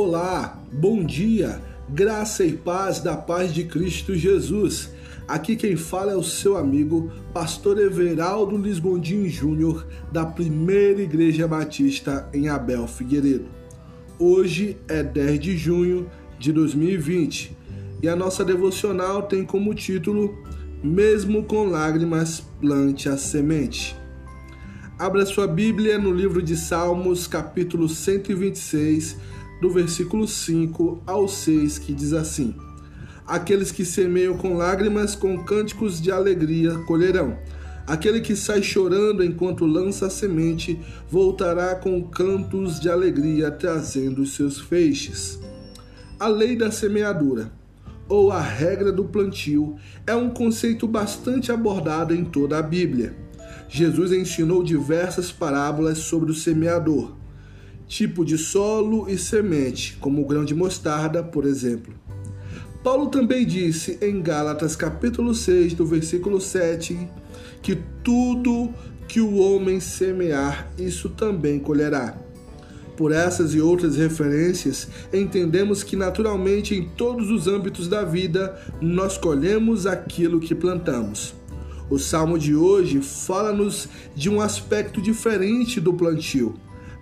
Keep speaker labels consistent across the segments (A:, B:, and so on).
A: Olá, bom dia, graça e paz da paz de Cristo Jesus. Aqui quem fala é o seu amigo, pastor Everaldo Lisbondim Júnior, da Primeira Igreja Batista em Abel Figueiredo. Hoje é 10 de junho de 2020 e a nossa devocional tem como título Mesmo com lágrimas, plante a semente. Abra sua Bíblia no livro de Salmos, capítulo 126, do versículo 5 ao 6, que diz assim: Aqueles que semeiam com lágrimas, com cânticos de alegria colherão. Aquele que sai chorando enquanto lança a semente, voltará com cantos de alegria, trazendo os seus feixes. A lei da semeadura, ou a regra do plantio, é um conceito bastante abordado em toda a Bíblia. Jesus ensinou diversas parábolas sobre o semeador, tipo de solo e semente, como o grão de mostarda, por exemplo. Paulo também disse em Gálatas capítulo 6, do versículo 7, que tudo que o homem semear, isso também colherá. Por essas e outras referências, entendemos que naturalmente em todos os âmbitos da vida nós colhemos aquilo que plantamos. O salmo de hoje fala-nos de um aspecto diferente do plantio.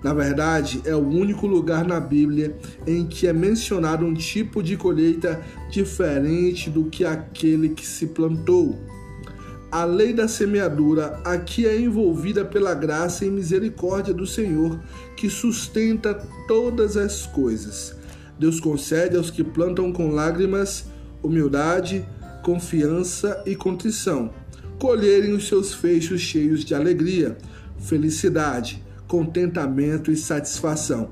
A: Na verdade, é o único lugar na Bíblia em que é mencionado um tipo de colheita diferente do que aquele que se plantou. A lei da semeadura aqui é envolvida pela graça e misericórdia do Senhor, que sustenta todas as coisas. Deus concede aos que plantam com lágrimas, humildade, confiança e contrição colherem os seus feixes cheios de alegria, felicidade, contentamento e satisfação.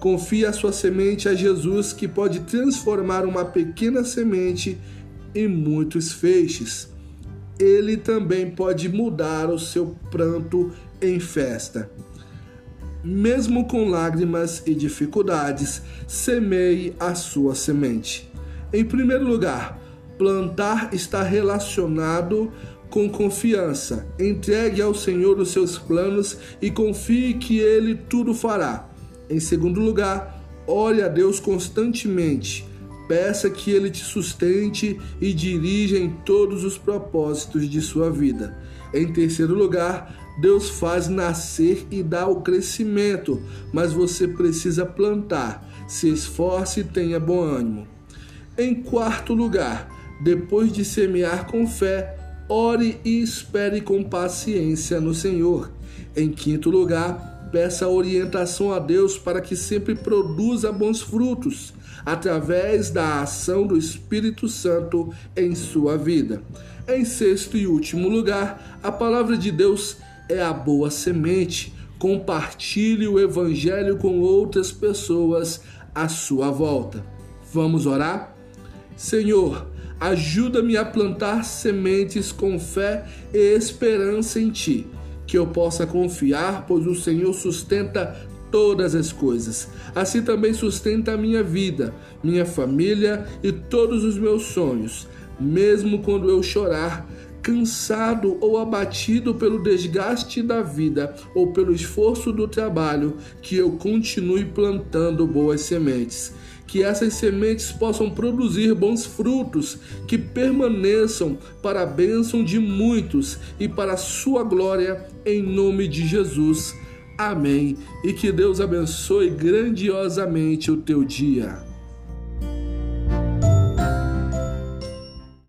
A: Confie a sua semente a Jesus, que pode transformar uma pequena semente em muitos feixes. Ele também pode mudar o seu pranto em festa. Mesmo com lágrimas e dificuldades, semeie a sua semente. Em primeiro lugar, plantar está relacionado com confiança. Entregue ao Senhor os seus planos e confie que Ele tudo fará. Em segundo lugar, ore a Deus constantemente. Peça que Ele te sustente e dirija em todos os propósitos de sua vida. Em terceiro lugar, Deus faz nascer e dá o crescimento, mas você precisa plantar. Se esforce e tenha bom ânimo. Em quarto lugar, depois de semear com fé, ore e espere com paciência no Senhor. Em quinto lugar, peça orientação a Deus para que sempre produza bons frutos, através da ação do Espírito Santo em sua vida. Em sexto e último lugar, a palavra de Deus é a boa semente. Compartilhe o Evangelho com outras pessoas à sua volta. Vamos orar? Senhor, Ajuda-me a plantar sementes com fé e esperança em Ti, que eu possa confiar, pois o Senhor sustenta todas as coisas. Assim também sustenta a minha vida, minha família e todos os meus sonhos. Mesmo quando eu chorar, cansado ou abatido pelo desgaste da vida ou pelo esforço do trabalho, que eu continue plantando boas sementes que essas sementes possam produzir bons frutos, que permaneçam para a bênção de muitos e para a sua glória, em nome de Jesus. Amém. E que Deus abençoe grandiosamente o teu dia.